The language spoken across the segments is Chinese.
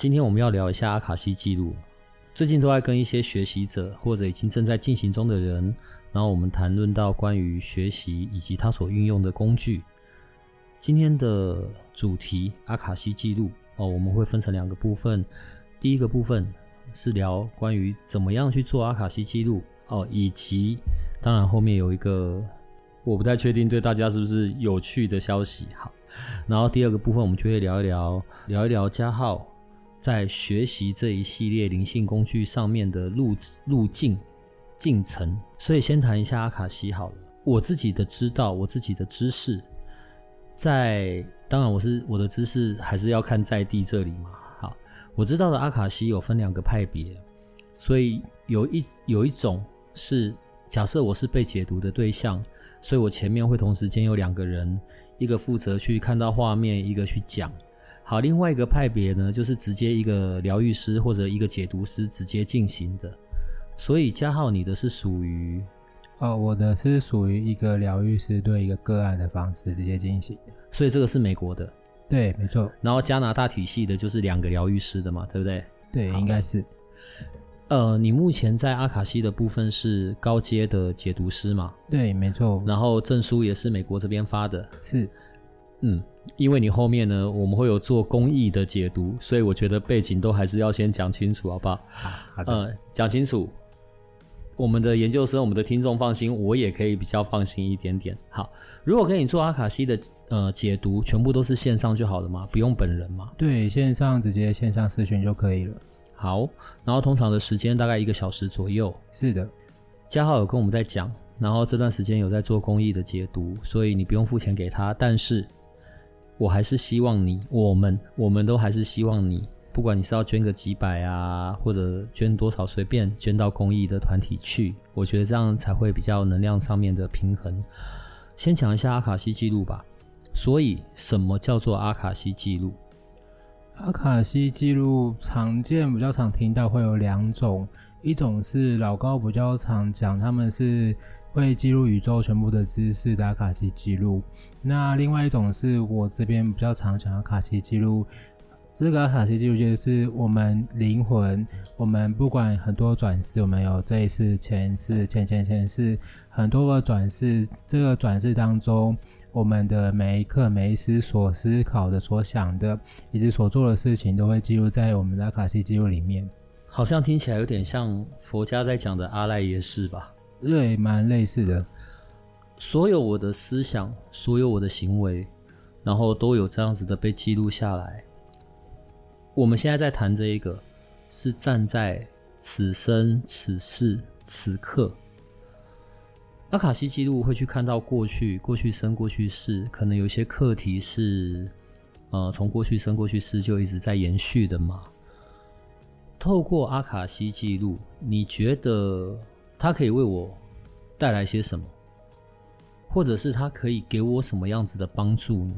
今天我们要聊一下阿卡西记录。最近都在跟一些学习者或者已经正在进行中的人，然后我们谈论到关于学习以及他所运用的工具。今天的主题阿卡西记录哦，我们会分成两个部分。第一个部分是聊关于怎么样去做阿卡西记录哦，以及当然后面有一个我不太确定对大家是不是有趣的消息。好，然后第二个部分我们就会聊一聊聊一聊加号。在学习这一系列灵性工具上面的路路径进程，所以先谈一下阿卡西好了。我自己的知道，我自己的知识，在当然我是我的知识还是要看在地这里嘛。好，我知道的阿卡西有分两个派别，所以有一有一种是假设我是被解读的对象，所以我前面会同时间有两个人，一个负责去看到画面，一个去讲。好，另外一个派别呢，就是直接一个疗愈师或者一个解读师直接进行的。所以加号，你的是属于？哦，我的是属于一个疗愈师对一个个案的方式直接进行。所以这个是美国的，对，没错。然后加拿大体系的就是两个疗愈师的嘛，对不对？对，应该是。呃，你目前在阿卡西的部分是高阶的解读师嘛？对，没错。然后证书也是美国这边发的，是。嗯，因为你后面呢，我们会有做公益的解读，所以我觉得背景都还是要先讲清楚，好不好？好，的。嗯，讲清楚，我们的研究生、我们的听众放心，我也可以比较放心一点点。好，如果跟你做阿卡西的呃解读，全部都是线上就好了吗？不用本人吗？对，线上直接线上视讯就可以了。好，然后通常的时间大概一个小时左右。是的，加号有跟我们在讲，然后这段时间有在做公益的解读，所以你不用付钱给他，但是。我还是希望你，我们，我们都还是希望你，不管你是要捐个几百啊，或者捐多少，随便捐到公益的团体去，我觉得这样才会比较能量上面的平衡。先讲一下阿卡西记录吧。所以，什么叫做阿卡西记录？阿卡西记录常见比较常听到会有两种，一种是老高比较常讲，他们是。会记录宇宙全部的知识的阿卡西记录。那另外一种是我这边比较常讲的卡西记录。这个阿卡西记录就是我们灵魂，我们不管很多转世，我们有这一次、前世、前前前世，很多个转世。这个转世当中，我们的每一刻、每一时所思考的、所想的，以及所做的事情，都会记录在我们的卡西记录里面。好像听起来有点像佛家在讲的阿赖耶识吧？对，蛮类似的。所有我的思想，所有我的行为，然后都有这样子的被记录下来。我们现在在谈这一个，是站在此生、此世、此刻。阿卡西记录会去看到过去、过去生、过去世，可能有些课题是，呃，从过去生、过去世就一直在延续的嘛。透过阿卡西记录，你觉得？它可以为我带来些什么，或者是它可以给我什么样子的帮助呢？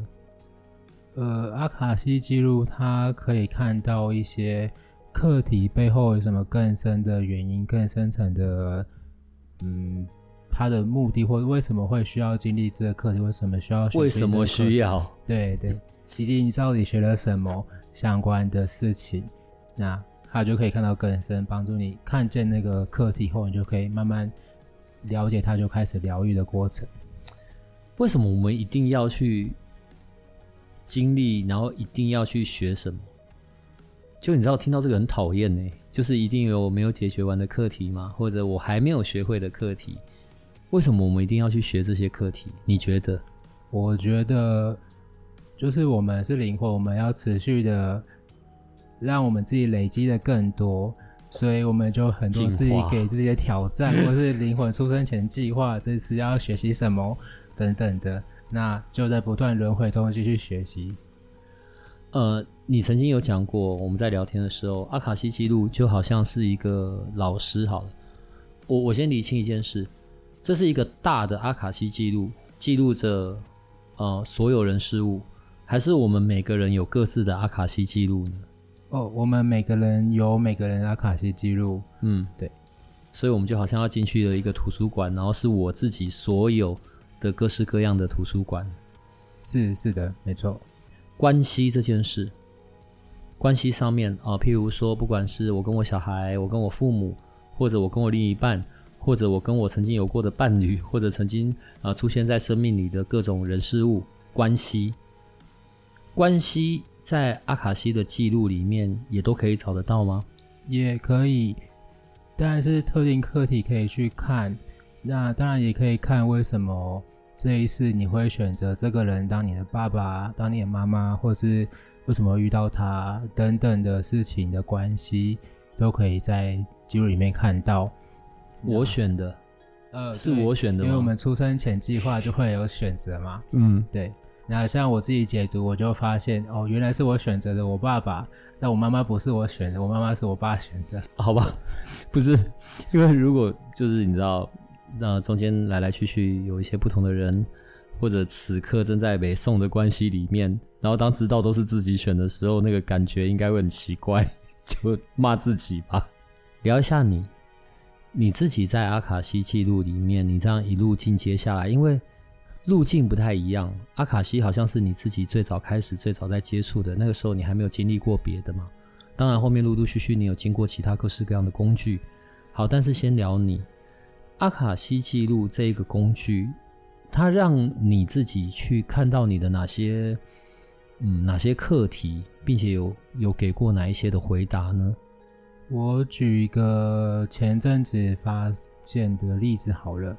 呃，阿卡西记录它可以看到一些课题背后有什么更深的原因、更深层的，嗯，它的目的或者为什么会需要经历这个课题，为什么需要？为什么需要？对对，以及你到底学了什么相关的事情，那。他就可以看到更深，帮助你看见那个课题后，你就可以慢慢了解他，就开始疗愈的过程。为什么我们一定要去经历，然后一定要去学什么？就你知道，听到这个很讨厌呢，就是一定有我没有解决完的课题吗？或者我还没有学会的课题？为什么我们一定要去学这些课题？你觉得？我觉得，就是我们是灵魂，我们要持续的。让我们自己累积的更多，所以我们就很多自己给自己的挑战，或是灵魂出生前计划，这次要学习什么等等的。那就在不断轮回中继续学习。呃，你曾经有讲过，我们在聊天的时候，阿卡西记录就好像是一个老师。好了，我我先理清一件事，这是一个大的阿卡西记录，记录着呃所有人事物，还是我们每个人有各自的阿卡西记录呢？哦，我们每个人有每个人的阿卡西记录。嗯，对，所以我们就好像要进去了一个图书馆，然后是我自己所有的各式各样的图书馆。是是的，没错。关系这件事，关系上面啊，譬如说，不管是我跟我小孩，我跟我父母，或者我跟我另一半，或者我跟我曾经有过的伴侣，或者曾经啊出现在生命里的各种人事物，关系，关系在阿卡西的记录里面也都可以找得到吗？也可以，当然是特定课题可以去看，那当然也可以看为什么。这一次你会选择这个人当你的爸爸，当你的妈妈，或是为什么遇到他等等的事情的关系，都可以在记录里面看到。我选的，呃，是我选的，因为我们出生前计划就会有选择嘛。嗯，对。那像我自己解读，我就发现哦，原来是我选择的我爸爸，但我妈妈不是我选的，我妈妈是我爸选的。好吧，不是，因为如果就是你知道。那中间来来去去有一些不同的人，或者此刻正在北宋的关系里面，然后当知道都是自己选的时候，那个感觉应该会很奇怪，就骂自己吧。聊一下你，你自己在阿卡西记录里面，你这样一路进阶下来，因为路径不太一样，阿卡西好像是你自己最早开始、最早在接触的那个时候，你还没有经历过别的嘛。当然后面陆陆续续你有经过其他各式各样的工具。好，但是先聊你。阿卡西记录这一个工具，它让你自己去看到你的哪些，嗯，哪些课题，并且有有给过哪一些的回答呢？我举一个前阵子发现的例子好了，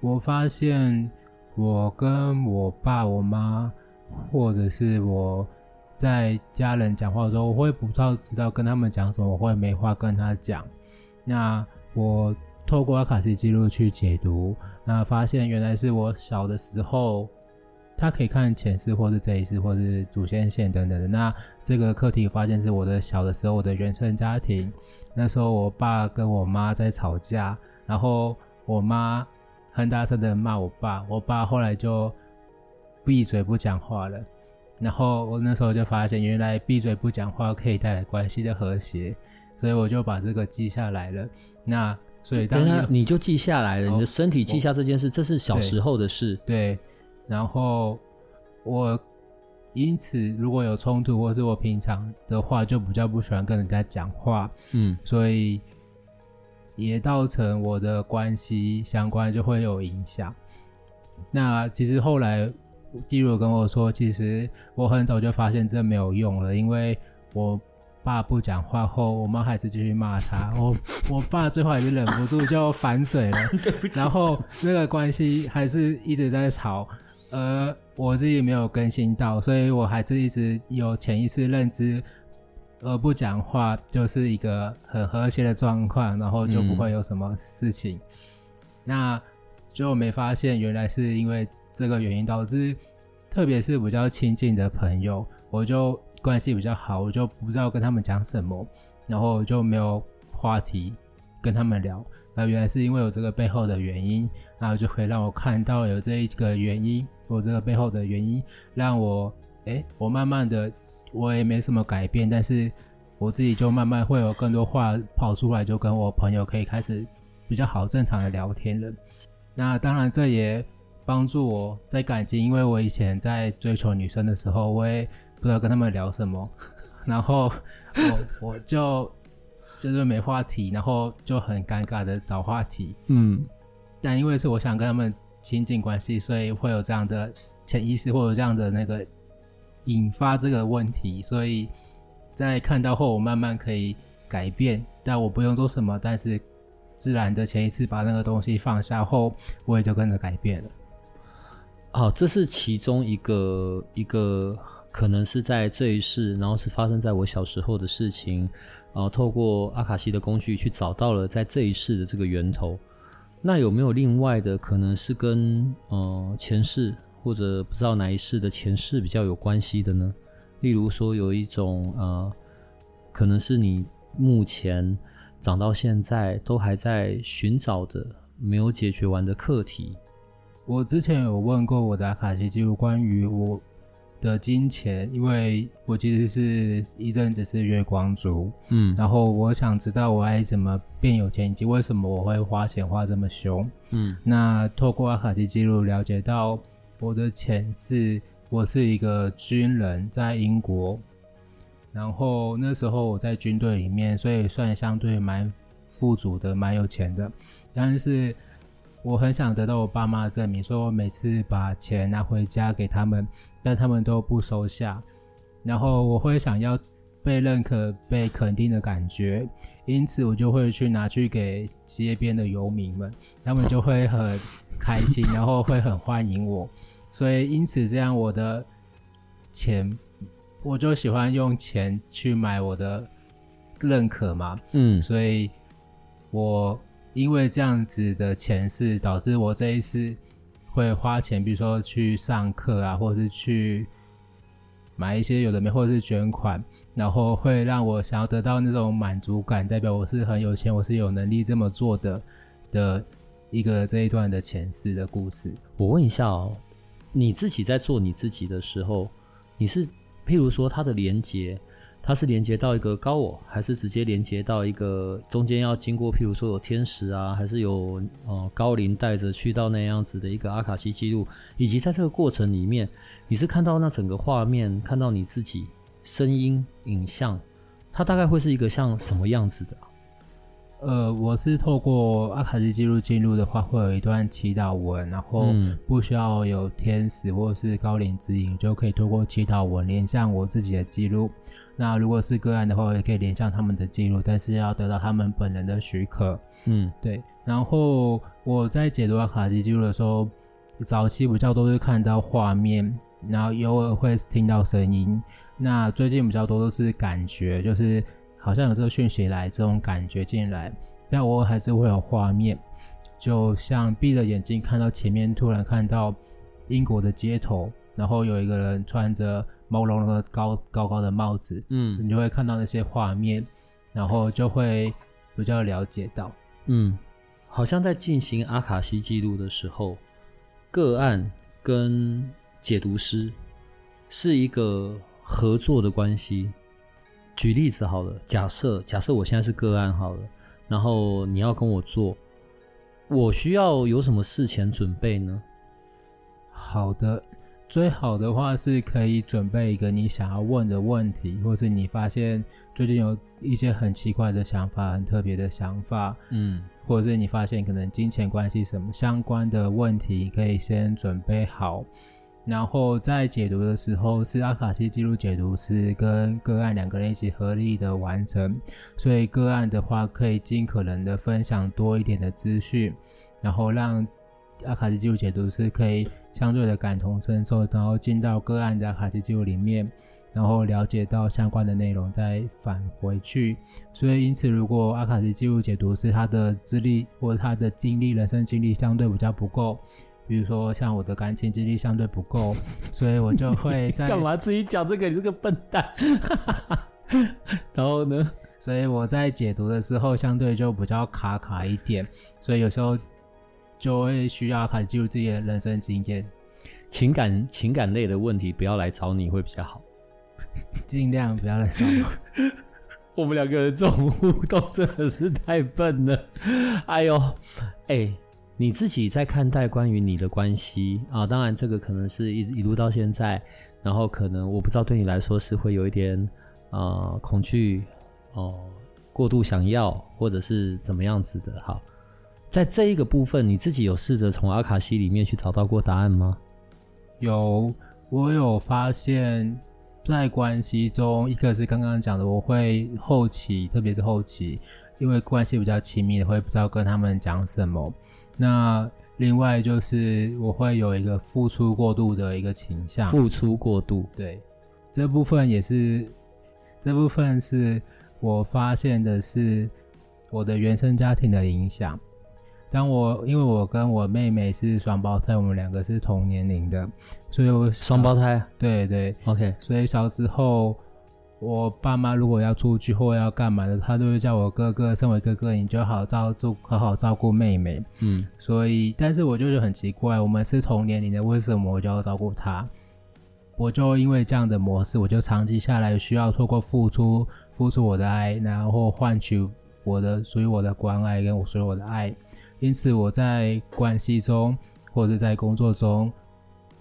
我发现我跟我爸、我妈，或者是我在家人讲话的时候，我会不知道知道跟他们讲什么，我会没话跟他讲。那我。透过阿卡西记录去解读，那发现原来是我小的时候，他可以看前世或是这一世或是祖先线等等的。那这个课题发现是我的小的时候，我的原生家庭，那时候我爸跟我妈在吵架，然后我妈很大声的骂我爸，我爸后来就闭嘴不讲话了。然后我那时候就发现，原来闭嘴不讲话可以带来关系的和谐，所以我就把这个记下来了。那所以当然你就记下来了，你的身体记下这件事，这是小时候的事。对，然后我因此如果有冲突，或是我平常的话就比较不喜欢跟人家讲话，嗯，所以也造成我的关系相关就会有影响。那其实后来记录跟我说，其实我很早就发现这没有用了，因为我。爸不讲话后，我妈还是继续骂他。我我爸最后还是忍不住就反嘴了，然后那个关系还是一直在吵。而我自己没有更新到，所以我还是一直有潜意识认知，而不讲话就是一个很和谐的状况，然后就不会有什么事情。嗯、那就没发现原来是因为这个原因导致，特别是比较亲近的朋友，我就。关系比较好，我就不知道跟他们讲什么，然后就没有话题跟他们聊。那原来是因为有这个背后的原因，然后就可以让我看到有这一个原因，有这个背后的原因，让我哎，我慢慢的我也没什么改变，但是我自己就慢慢会有更多话跑出来，就跟我朋友可以开始比较好正常的聊天了。那当然这也帮助我在感情，因为我以前在追求女生的时候，我也。不知道跟他们聊什么，然后我我就就是没话题，然后就很尴尬的找话题。嗯，但因为是我想跟他们亲近关系，所以会有这样的潜意识，或者这样的那个引发这个问题。所以在看到后，我慢慢可以改变，但我不用做什么，但是自然的前一次把那个东西放下后，我也就跟着改变了。好，这是其中一个一个。可能是在这一世，然后是发生在我小时候的事情，然后透过阿卡西的工具去找到了在这一世的这个源头。那有没有另外的可能是跟呃前世或者不知道哪一世的前世比较有关系的呢？例如说，有一种呃，可能是你目前长到现在都还在寻找的、没有解决完的课题。我之前有问过我的阿卡西记录关于我的金钱，因为我其实是一阵子是月光族，嗯，然后我想知道我该怎么变有钱，以及为什么我会花钱花这么凶，嗯，那透过阿卡西记录了解到我的前世，我是一个军人，在英国，然后那时候我在军队里面，所以算相对蛮富足的，蛮有钱的，但是。我很想得到我爸妈的证明，所以我每次把钱拿回家给他们，但他们都不收下。然后我会想要被认可、被肯定的感觉，因此我就会去拿去给街边的游民们，他们就会很开心，然后会很欢迎我。所以因此这样，我的钱我就喜欢用钱去买我的认可嘛。嗯，所以我。因为这样子的前世，导致我这一次会花钱，比如说去上课啊，或者是去买一些有的没，或者是捐款，然后会让我想要得到那种满足感，代表我是很有钱，我是有能力这么做的的一个这一段的前世的故事。我问一下哦，你自己在做你自己的时候，你是譬如说他的连接。它是连接到一个高我，还是直接连接到一个中间要经过，譬如说有天使啊，还是有呃高灵带着去到那样子的一个阿卡西记录，以及在这个过程里面，你是看到那整个画面，看到你自己声音、影像，它大概会是一个像什么样子的？呃，我是透过阿卡西记录进入的话，会有一段祈祷文，然后不需要有天使或是高灵指引，就可以透过祈祷文连向我自己的记录。那如果是个案的话，我也可以连向他们的记录，但是要得到他们本人的许可。嗯，对。然后我在解读阿卡西记录的时候，早期比较多是看到画面，然后偶尔会听到声音。那最近比较多都是感觉，就是。好像有这个讯息来，这种感觉进来，但我还是会有画面，就像闭着眼睛看到前面突然看到英国的街头，然后有一个人穿着毛茸茸的高高高的帽子，嗯，你就会看到那些画面，然后就会比较了解到，嗯，好像在进行阿卡西记录的时候，个案跟解读师是一个合作的关系。举例子好了，假设假设我现在是个案好了，然后你要跟我做，我需要有什么事前准备呢？好的，最好的话是可以准备一个你想要问的问题，或是你发现最近有一些很奇怪的想法、很特别的想法，嗯，或者是你发现可能金钱关系什么相关的问题，可以先准备好。然后在解读的时候，是阿卡西记录解读师跟个案两个人一起合力的完成，所以个案的话可以尽可能的分享多一点的资讯，然后让阿卡西记录解读师可以相对的感同身受，然后进到个案的阿卡西记录里面，然后了解到相关的内容再返回去。所以因此，如果阿卡西记录解读师他的资历或者他的经历、人生经历相对比较不够。比如说，像我的感情经历相对不够，所以我就会在干嘛自己讲这个？你这个笨蛋。然后呢？所以我在解读的时候相对就比较卡卡一点，所以有时候就会需要开始记录自己的人生经验。情感情感类的问题不要来找你会比较好，尽量不要来找我。我们两个人这种互动真的是太笨了。哎呦，哎、欸。你自己在看待关于你的关系啊，当然这个可能是一一路到现在，然后可能我不知道对你来说是会有一点呃恐惧哦、过度想要或者是怎么样子的。好，在这一个部分，你自己有试着从阿卡西里面去找到过答案吗？有，我有发现，在关系中，一个是刚刚讲的，我会后期，特别是后期，因为关系比较亲密，会不知道跟他们讲什么。那另外就是我会有一个付出过度的一个倾向，付出过度，对，这部分也是，这部分是我发现的是我的原生家庭的影响，当我因为我跟我妹妹是双胞胎，我们两个是同年龄的，所以我双胞胎，对对，OK。所以小时候我爸妈如果要出去或要干嘛的，他都会叫我哥哥，身为哥哥你就好照顾，好好照顾妹妹。嗯，所以但是我就觉得很奇怪，我们是同年龄的，为什么我就要照顾他？我就因为这样的模式，我就长期下来需要透过付出，付出我的爱，然后换取我的属于我的关爱跟我属于我的爱。因此，我在关系中或者在工作中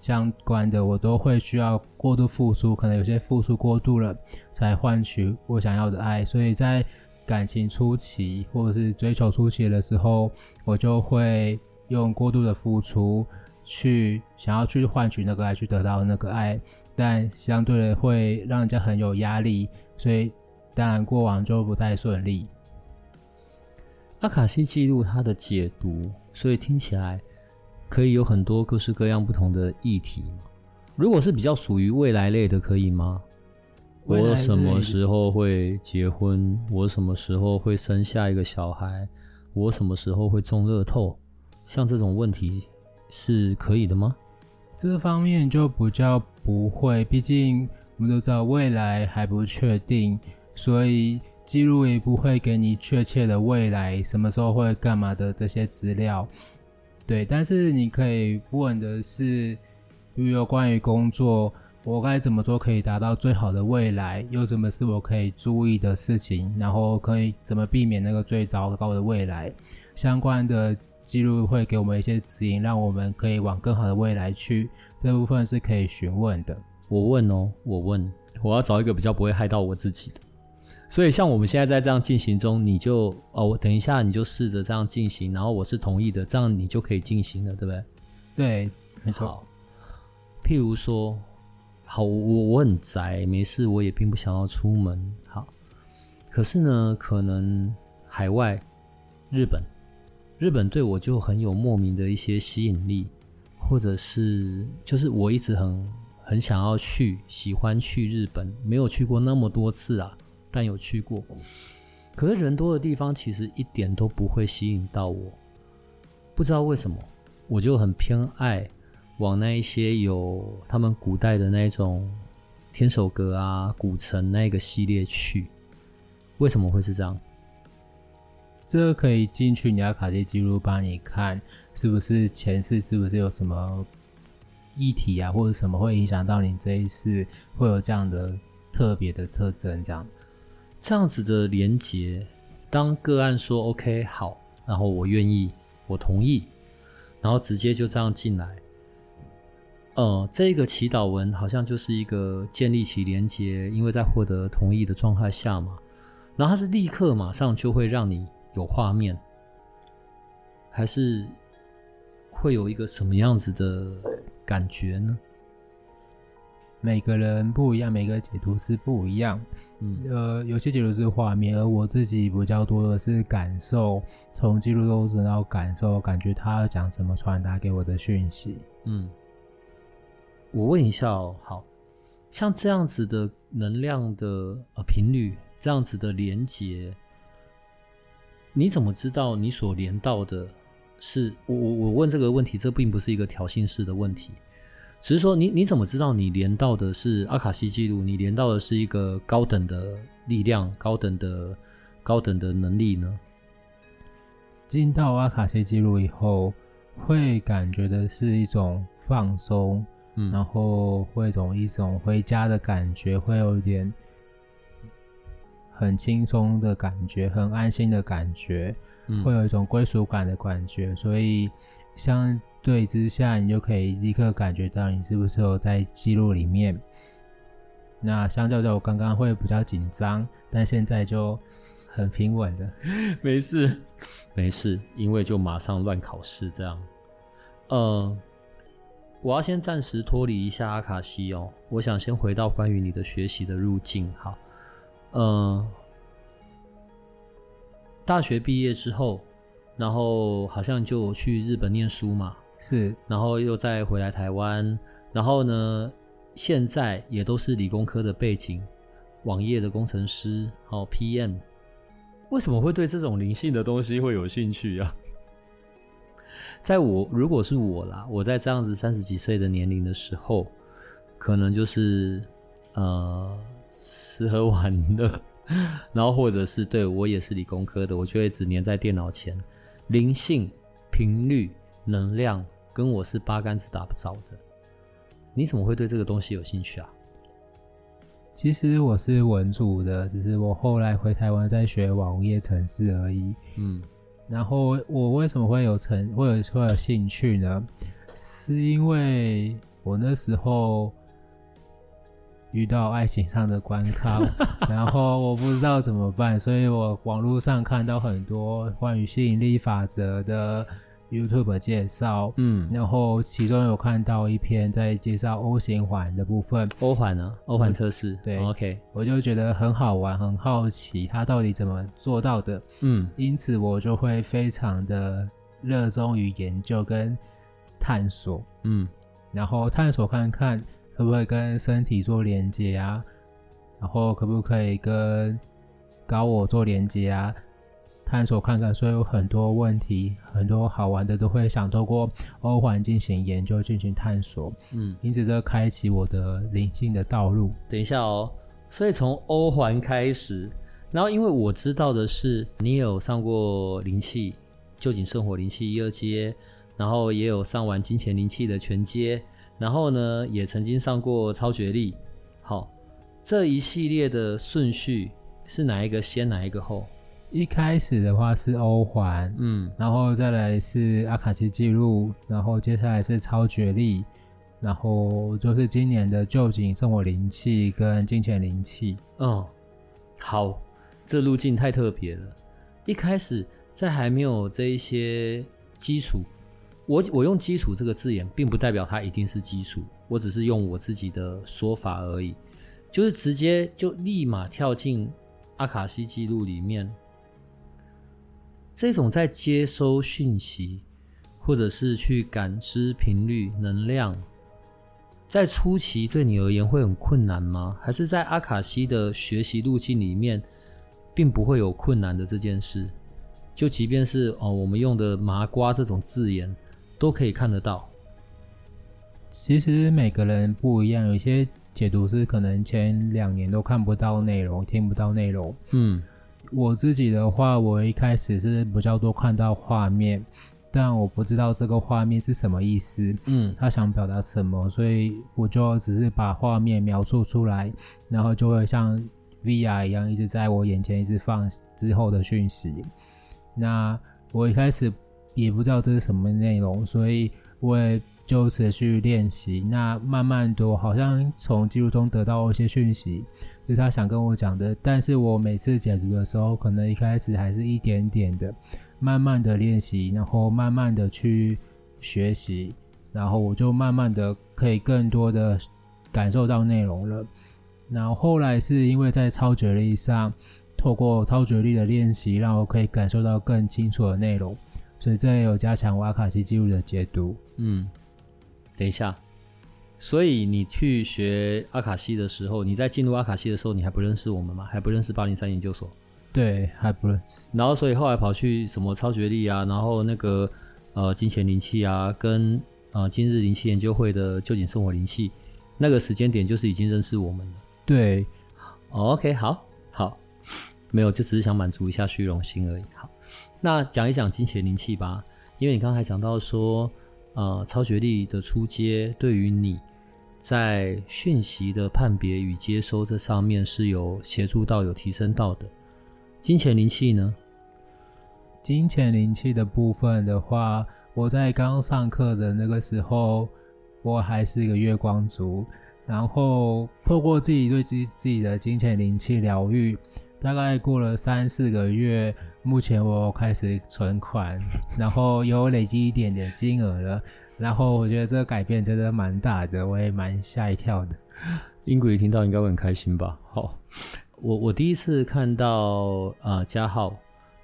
相关的，我都会需要过度付出，可能有些付出过度了，才换取我想要的爱。所以在感情初期或者是追求初期的时候，我就会用过度的付出。去想要去换取那个爱，去得到那个爱，但相对的会让人家很有压力，所以当然过往就不太顺利。阿卡西记录它的解读，所以听起来可以有很多各式各样不同的议题。如果是比较属于未来类的，可以吗？我什么时候会结婚？我什么时候会生下一个小孩？我什么时候会中乐透？像这种问题。是可以的吗？这方面就比较不会，毕竟我们都知道未来还不确定，所以记录也不会给你确切的未来什么时候会干嘛的这些资料。对，但是你可以问的是，比如有关于工作，我该怎么做可以达到最好的未来？有什么是我可以注意的事情？然后可以怎么避免那个最糟糕的未来？相关的。记录会给我们一些指引，让我们可以往更好的未来去。这部分是可以询问的。我问哦，我问，我要找一个比较不会害到我自己的。所以像我们现在在这样进行中，你就哦，我等一下你就试着这样进行，然后我是同意的，这样你就可以进行了，对不对？对，没错。譬如说，好，我我很宅，没事，我也并不想要出门。好，可是呢，可能海外，日本。日本对我就很有莫名的一些吸引力，或者是就是我一直很很想要去，喜欢去日本，没有去过那么多次啊，但有去过。可是人多的地方其实一点都不会吸引到我，不知道为什么，我就很偏爱往那一些有他们古代的那种天守阁啊、古城那个系列去。为什么会是这样？这个可以进去你的卡西记录帮你看，是不是前世是不是有什么议题啊，或者什么会影响到你这一世会有这样的特别的特征？这样子，这样子的连接，当个案说 OK 好，然后我愿意，我同意，然后直接就这样进来。呃，这个祈祷文好像就是一个建立起连接，因为在获得同意的状态下嘛，然后它是立刻马上就会让你。有画面，还是会有一个什么样子的感觉呢？每个人不一样，每个解读是不一样。嗯，呃，有些解读是画面，而我自己比较多的是感受，从记录中得到感受，感觉他要讲什么，传达给我的讯息。嗯，我问一下哦，好像这样子的能量的呃频率，这样子的连接。你怎么知道你所连到的是我？我我问这个问题，这并不是一个挑衅式的问题，只是说你你怎么知道你连到的是阿卡西记录？你连到的是一个高等的力量、高等的高等的能力呢？进到阿卡西记录以后，会感觉的是一种放松，嗯，然后会一种一种回家的感觉，会有一点。很轻松的感觉，很安心的感觉，嗯、会有一种归属感的感觉，所以相对之下，你就可以立刻感觉到你是不是有在记录里面。那相较较我刚刚会比较紧张，但现在就很平稳的，没事，没事，因为就马上乱考试这样。呃，我要先暂时脱离一下阿卡西哦，我想先回到关于你的学习的路径，好。嗯，大学毕业之后，然后好像就去日本念书嘛，是，然后又再回来台湾，然后呢，现在也都是理工科的背景，网页的工程师，好 PM，为什么会对这种灵性的东西会有兴趣啊？在我如果是我啦，我在这样子三十几岁的年龄的时候，可能就是呃吃喝玩乐，然后或者是对我也是理工科的，我就会只黏在电脑前，灵性、频率、能量跟我是八竿子打不着的。你怎么会对这个东西有兴趣啊？其实我是文组的，只是我后来回台湾在学网页程式而已。嗯。然后我为什么会有成会有会有兴趣呢？是因为我那时候遇到爱情上的关卡，然后我不知道怎么办，所以我网络上看到很多关于吸引力法则的。YouTube 介绍，嗯，然后其中有看到一篇在介绍 O 型环的部分，O 环呢？O 环测试，对，OK，我就觉得很好玩，很好奇它到底怎么做到的，嗯，因此我就会非常的热衷于研究跟探索，嗯，然后探索看看可不可以跟身体做连接啊，然后可不可以跟高我做连接啊。探索看看，所以有很多问题，很多好玩的都会想透过欧环进行研究，进行探索。嗯，因此这开启我的灵性的道路。等一下哦，所以从欧环开始，然后因为我知道的是，你有上过灵气，旧景圣火灵气一二阶，然后也有上完金钱灵气的全阶，然后呢，也曾经上过超觉力。好，这一系列的顺序是哪一个先，哪一个后？一开始的话是欧环，嗯，然后再来是阿卡西记录，然后接下来是超觉力，然后就是今年的旧井圣火灵气跟金钱灵气。嗯，好，这路径太特别了。一开始在还没有这一些基础，我我用基础这个字眼，并不代表它一定是基础，我只是用我自己的说法而已，就是直接就立马跳进阿卡西记录里面。这种在接收讯息，或者是去感知频率、能量，在初期对你而言会很困难吗？还是在阿卡西的学习路径里面，并不会有困难的这件事？就即便是哦，我们用的麻瓜这种字眼，都可以看得到。其实每个人不一样，有些解读是可能前两年都看不到内容，听不到内容。嗯。我自己的话，我一开始是比较多看到画面，但我不知道这个画面是什么意思，嗯，他想表达什么，所以我就只是把画面描述出来，然后就会像 VR 一样一直在我眼前一直放之后的讯息。那我一开始也不知道这是什么内容，所以我也就持续练习。那慢慢的，我好像从记录中得到一些讯息。是他想跟我讲的，但是我每次解读的时候，可能一开始还是一点点的，慢慢的练习，然后慢慢的去学习，然后我就慢慢的可以更多的感受到内容了。然后后来是因为在超觉力上，透过超觉力的练习，让我可以感受到更清楚的内容，所以这也有加强瓦卡西记录的解读。嗯，等一下。所以你去学阿卡西的时候，你在进入阿卡西的时候，你还不认识我们吗？还不认识八零三研究所？对，还不认识。然后，所以后来跑去什么超觉力啊，然后那个呃金钱灵气啊，跟呃今日灵气研究会的旧景生活灵气，那个时间点就是已经认识我们了。对。哦，OK，好，好，没有，就只是想满足一下虚荣心而已。好，那讲一讲金钱灵气吧，因为你刚才讲到说，呃，超觉力的出街对于你。在讯息的判别与接收这上面是有协助到、有提升到的。金钱灵气呢？金钱灵气的部分的话，我在刚上课的那个时候，我还是一个月光族，然后透过自己对自自己的金钱灵气疗愈，大概过了三四个月，目前我开始存款，然后有累积一点点金额了。然后我觉得这个改变真的蛮大的，我也蛮吓一跳的。英国一听到应该会很开心吧？好，我我第一次看到呃加号，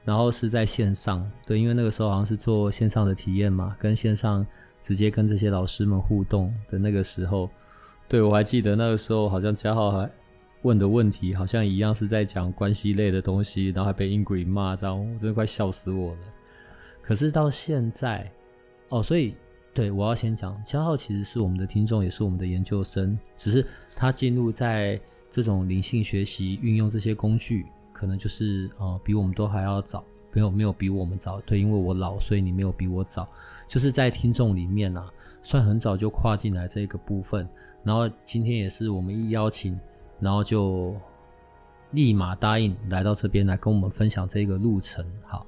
然后是在线上，对，因为那个时候好像是做线上的体验嘛，跟线上直接跟这些老师们互动的那个时候，对，我还记得那个时候好像加号还问的问题好像一样是在讲关系类的东西，然后还被英国骂，这样我真的快笑死我了。可是到现在。哦，所以对我要先讲，嘉浩其实是我们的听众，也是我们的研究生，只是他进入在这种灵性学习运用这些工具，可能就是呃比我们都还要早，没有没有比我们早，对，因为我老，所以你没有比我早，就是在听众里面啊，算很早就跨进来这个部分，然后今天也是我们一邀请，然后就立马答应来到这边来跟我们分享这个路程，好。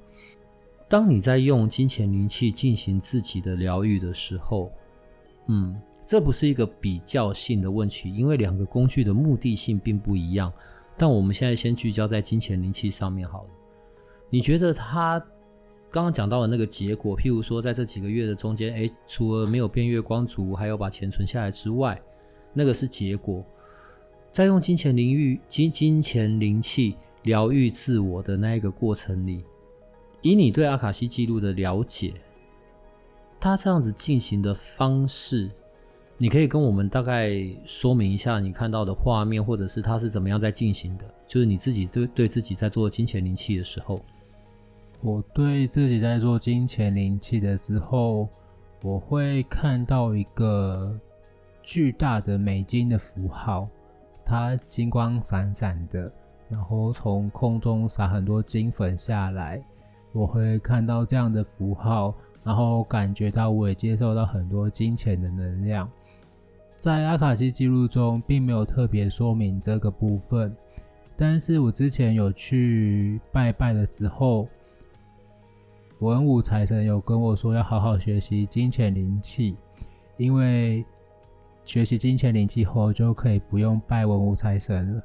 当你在用金钱灵气进行自己的疗愈的时候，嗯，这不是一个比较性的问题，因为两个工具的目的性并不一样。但我们现在先聚焦在金钱灵气上面好了。你觉得他刚刚讲到的那个结果，譬如说在这几个月的中间，诶，除了没有变月光族，还有把钱存下来之外，那个是结果。在用金钱灵愈金金钱灵气疗愈自我的那一个过程里。以你对阿卡西记录的了解，他这样子进行的方式，你可以跟我们大概说明一下你看到的画面，或者是他是怎么样在进行的？就是你自己对对自己在做金钱灵气的时候，我对自己在做金钱灵气的时候，我会看到一个巨大的美金的符号，它金光闪闪的，然后从空中洒很多金粉下来。我会看到这样的符号，然后感觉到我也接受到很多金钱的能量。在阿卡西记录中，并没有特别说明这个部分，但是我之前有去拜拜的时候，文武财神有跟我说要好好学习金钱灵气，因为学习金钱灵气后就可以不用拜文武财神了。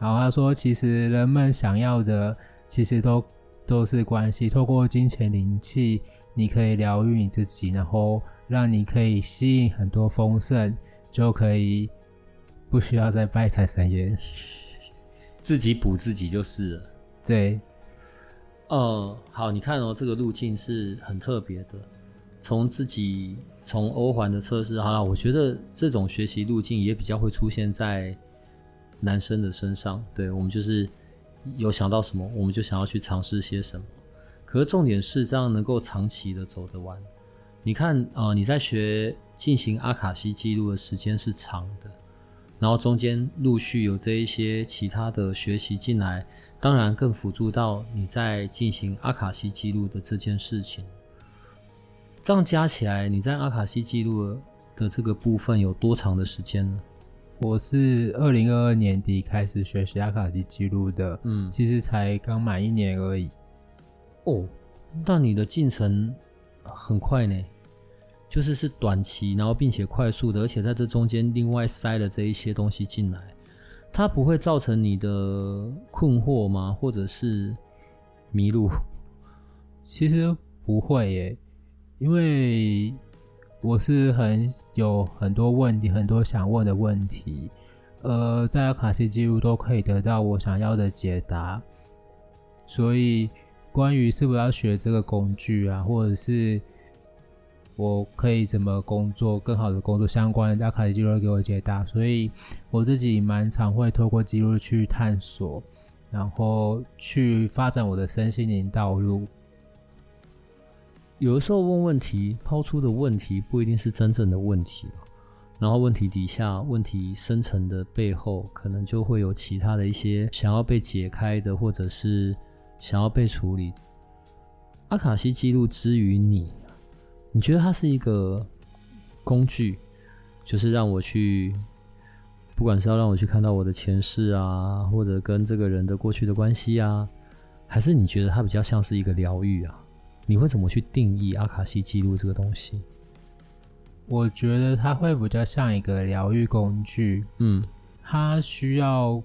然后他说，其实人们想要的，其实都。都是关系，透过金钱灵气，你可以疗愈你自己，然后让你可以吸引很多丰盛，就可以不需要再拜财神爷，自己补自己就是了。对，呃，好，你看哦，这个路径是很特别的，从自己从欧环的测试，好了，我觉得这种学习路径也比较会出现在男生的身上，对，我们就是。有想到什么，我们就想要去尝试些什么。可是重点是这样能够长期的走得完。你看，呃，你在学进行阿卡西记录的时间是长的，然后中间陆续有这一些其他的学习进来，当然更辅助到你在进行阿卡西记录的这件事情。这样加起来，你在阿卡西记录的这个部分有多长的时间呢？我是二零二二年底开始学习阿卡西记录的，嗯，其实才刚满一年而已。哦，那你的进程很快呢，就是是短期，然后并且快速的，而且在这中间另外塞了这一些东西进来，它不会造成你的困惑吗？或者是迷路？其实不会耶，因为。我是很有很多问题，很多想问的问题，呃，在阿卡西记录都可以得到我想要的解答。所以，关于是不是要学这个工具啊，或者是我可以怎么工作，更好的工作相关的，阿卡西记录给我解答。所以，我自己蛮常会透过记录去探索，然后去发展我的身心灵道路。有的时候问问题，抛出的问题不一定是真正的问题，然后问题底下，问题深层的背后，可能就会有其他的一些想要被解开的，或者是想要被处理。阿卡西记录之于你，你觉得它是一个工具，就是让我去，不管是要让我去看到我的前世啊，或者跟这个人的过去的关系啊，还是你觉得它比较像是一个疗愈啊？你会怎么去定义阿卡西记录这个东西？我觉得它会比较像一个疗愈工具。嗯，它需要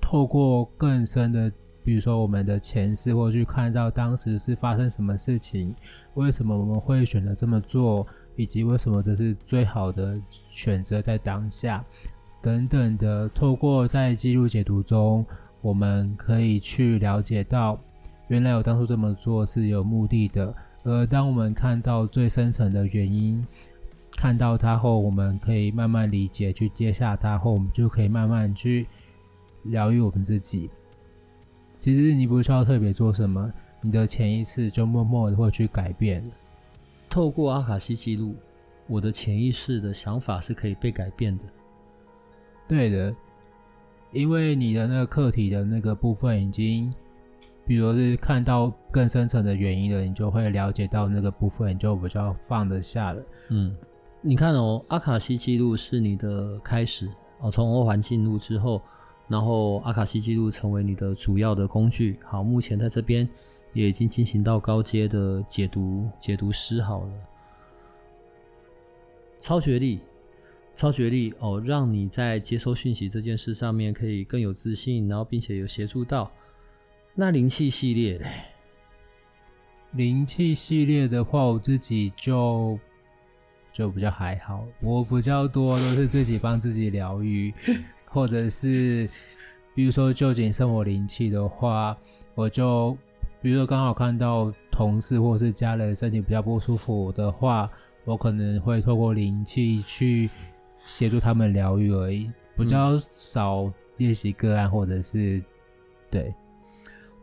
透过更深的，比如说我们的前世，或去看到当时是发生什么事情，为什么我们会选择这么做，以及为什么这是最好的选择在当下，等等的。透过在记录解读中，我们可以去了解到。原来我当初这么做是有目的的，而当我们看到最深层的原因，看到它后，我们可以慢慢理解，去接下它后，我们就可以慢慢去疗愈我们自己。其实你不需要特别做什么，你的潜意识就默默的会去改变。透过阿卡西记录，我的潜意识的想法是可以被改变的。对的，因为你的那个课题的那个部分已经，比如是看到更深层的原因了，你就会了解到那个部分，你就比较放得下了。嗯，你看哦，阿卡西记录是你的开始哦，从欧环进入之后。然后阿卡西记录成为你的主要的工具。好，目前在这边也已经进行到高阶的解读解读师好了。超觉力，超觉力哦，让你在接收讯息这件事上面可以更有自信，然后并且有协助到。那灵气系列嘞？灵气系列的话，我自己就就比较还好，我比较多都是自己帮自己疗愈。或者是，比如说就近生活灵气的话，我就比如说刚好看到同事或是家人身体比较不舒服的话，我可能会透过灵气去协助他们疗愈而已，比较少练习个案或者是对。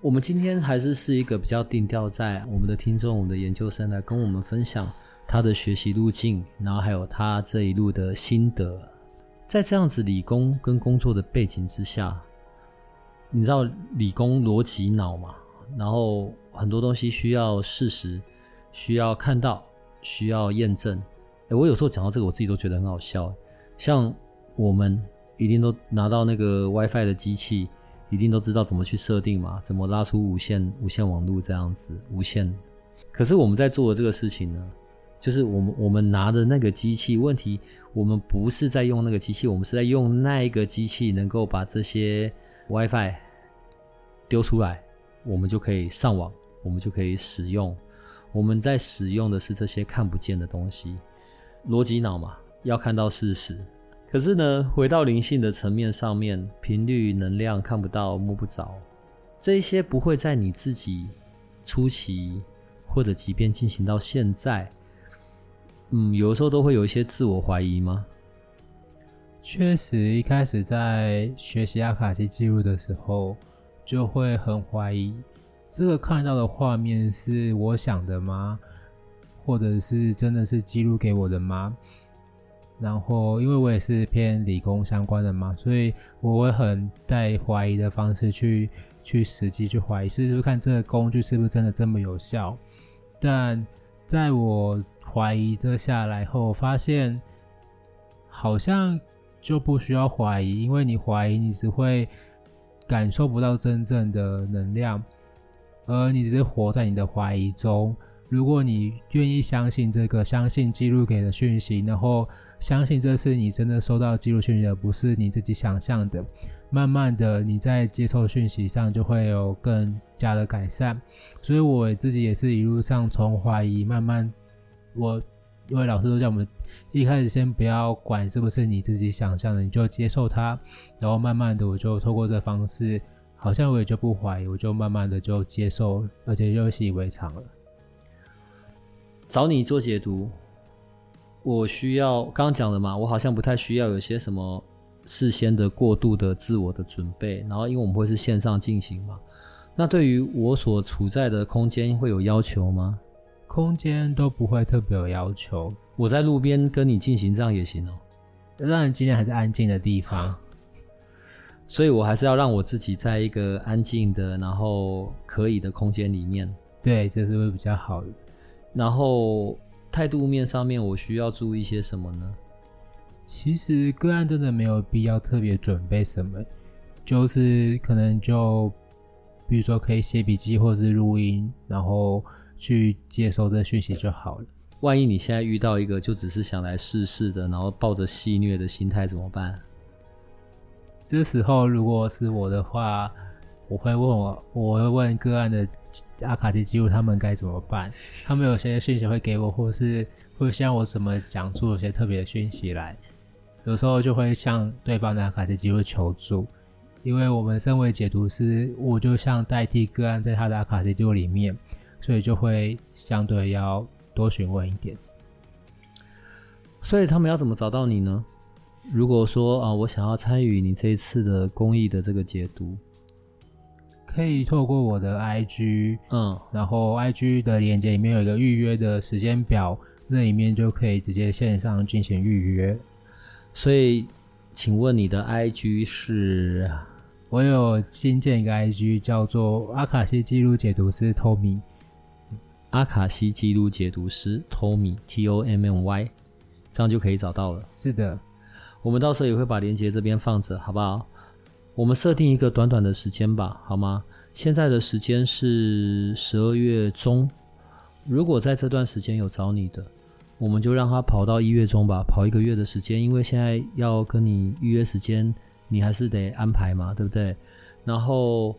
我们今天还是是一个比较定调在我们的听众、我们的研究生来跟我们分享他的学习路径，然后还有他这一路的心得。在这样子理工跟工作的背景之下，你知道理工逻辑脑嘛？然后很多东西需要事实，需要看到，需要验证。诶，我有时候讲到这个，我自己都觉得很好笑。像我们一定都拿到那个 WiFi 的机器，一定都知道怎么去设定嘛，怎么拉出无线无线网络这样子无线。可是我们在做的这个事情呢，就是我们我们拿的那个机器问题。我们不是在用那个机器，我们是在用那一个机器，能够把这些 WiFi 丢出来，我们就可以上网，我们就可以使用。我们在使用的是这些看不见的东西，逻辑脑嘛，要看到事实。可是呢，回到灵性的层面上面，频率、能量看不到、摸不着，这些不会在你自己初期，或者即便进行到现在。嗯，有的时候都会有一些自我怀疑吗？确实，一开始在学习阿卡西记录的时候，就会很怀疑，这个看到的画面是我想的吗？或者是真的是记录给我的吗？然后，因为我也是偏理工相关的嘛，所以我会很带怀疑的方式去去实际去怀疑，试试看这个工具是不是真的这么有效。但在我怀疑这下来后，发现好像就不需要怀疑，因为你怀疑，你只会感受不到真正的能量，而你只是活在你的怀疑中。如果你愿意相信这个，相信记录给的讯息，然后相信这次你真的收到记录讯息，而不是你自己想象的，慢慢的你在接受讯息上就会有更加的改善。所以我自己也是一路上从怀疑慢慢。我因为老师都叫我们一开始先不要管是不是你自己想象的，你就接受它，然后慢慢的我就透过这方式，好像我也就不怀疑，我就慢慢的就接受，而且就习以为常了。找你做解读，我需要刚刚讲的嘛，我好像不太需要有些什么事先的过度的自我的准备，然后因为我们会是线上进行嘛，那对于我所处在的空间会有要求吗？空间都不会特别有要求，我在路边跟你进行这样也行哦。当然，今天还是安静的地方，所以我还是要让我自己在一个安静的，然后可以的空间里面。对，这是会比较好的。然后态度面上面，我需要注意些什么呢？其实个案真的没有必要特别准备什么，就是可能就比如说可以写笔记或者是录音，然后。去接收这讯息就好了。万一你现在遇到一个就只是想来试试的，然后抱着戏虐的心态怎么办？这时候如果是我的话，我会问我，我会问个案的阿卡西记录他们该怎么办？他们有些讯息会给我，或是会向我什么讲出有些特别的讯息来。有时候就会向对方的阿卡西记录求助，因为我们身为解读师，我就像代替个案在他的阿卡西记录里面。所以就会相对要多询问一点。所以他们要怎么找到你呢？如果说啊，我想要参与你这一次的公益的这个解读，可以透过我的 IG，嗯，然后 IG 的链接里面有一个预约的时间表，那里面就可以直接线上进行预约。所以，请问你的 IG 是？我有新建一个 IG，叫做阿卡西记录解读师 Tommy。阿卡西记录解读师 Tommy T O M M Y，这样就可以找到了。是的，我们到时候也会把链接这边放着，好不好？我们设定一个短短的时间吧，好吗？现在的时间是十二月中，如果在这段时间有找你的，我们就让他跑到一月中吧，跑一个月的时间，因为现在要跟你预约时间。你还是得安排嘛，对不对？然后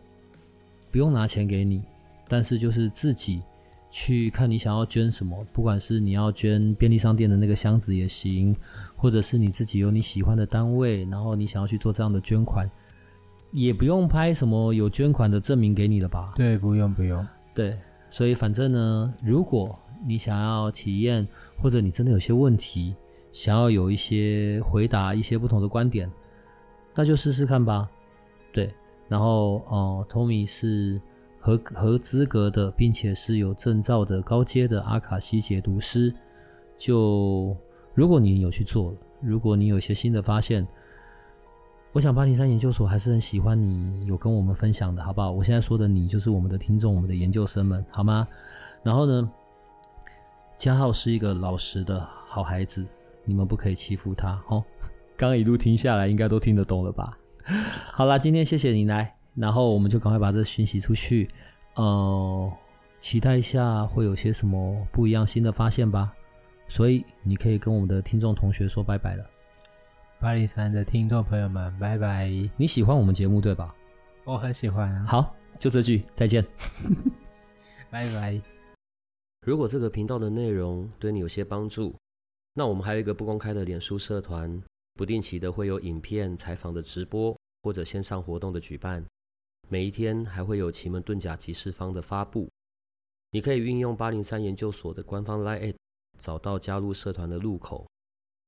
不用拿钱给你，但是就是自己去看你想要捐什么，不管是你要捐便利商店的那个箱子也行，或者是你自己有你喜欢的单位，然后你想要去做这样的捐款，也不用拍什么有捐款的证明给你了吧？对，不用不用。对，所以反正呢，如果你想要体验，或者你真的有些问题，想要有一些回答，一些不同的观点。那就试试看吧，对，然后哦、呃，Tommy 是合合资格的，并且是有证照的高阶的阿卡西解读师。就如果你有去做了，如果你有一些新的发现，我想803研究所还是很喜欢你有跟我们分享的，好不好？我现在说的你就是我们的听众，我们的研究生们，好吗？然后呢，嘉浩是一个老实的好孩子，你们不可以欺负他，哦。刚刚一路听下来，应该都听得懂了吧？好啦，今天谢谢你来，然后我们就赶快把这讯息出去，呃，期待一下会有些什么不一样新的发现吧。所以你可以跟我们的听众同学说拜拜了。八零三的听众朋友们，拜拜！你喜欢我们节目对吧？我很喜欢啊。好，就这句，再见，拜拜。如果这个频道的内容对你有些帮助，那我们还有一个不公开的脸书社团。不定期的会有影片采访的直播或者线上活动的举办，每一天还会有奇门遁甲集市方的发布。你可以运用八零三研究所的官方 LINE 找到加入社团的入口。